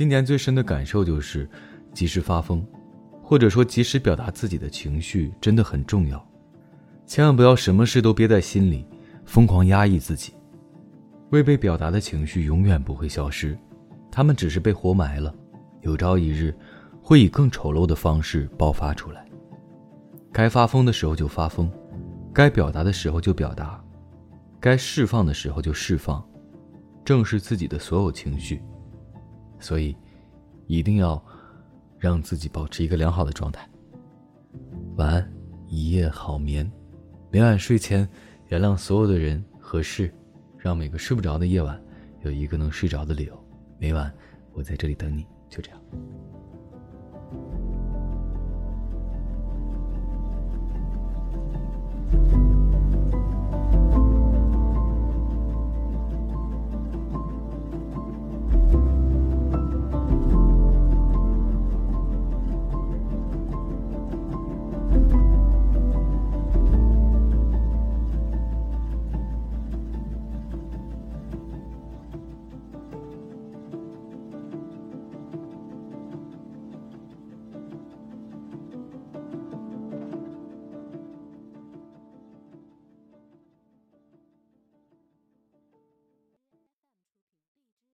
今年最深的感受就是，及时发疯，或者说及时表达自己的情绪真的很重要。千万不要什么事都憋在心里，疯狂压抑自己。未被表达的情绪永远不会消失，他们只是被活埋了，有朝一日会以更丑陋的方式爆发出来。该发疯的时候就发疯，该表达的时候就表达，该释放的时候就释放，正视自己的所有情绪。所以，一定要让自己保持一个良好的状态。晚安，一夜好眠。每晚睡前，原谅所有的人和事。让每个睡不着的夜晚，有一个能睡着的理由。每晚，我在这里等你，就这样。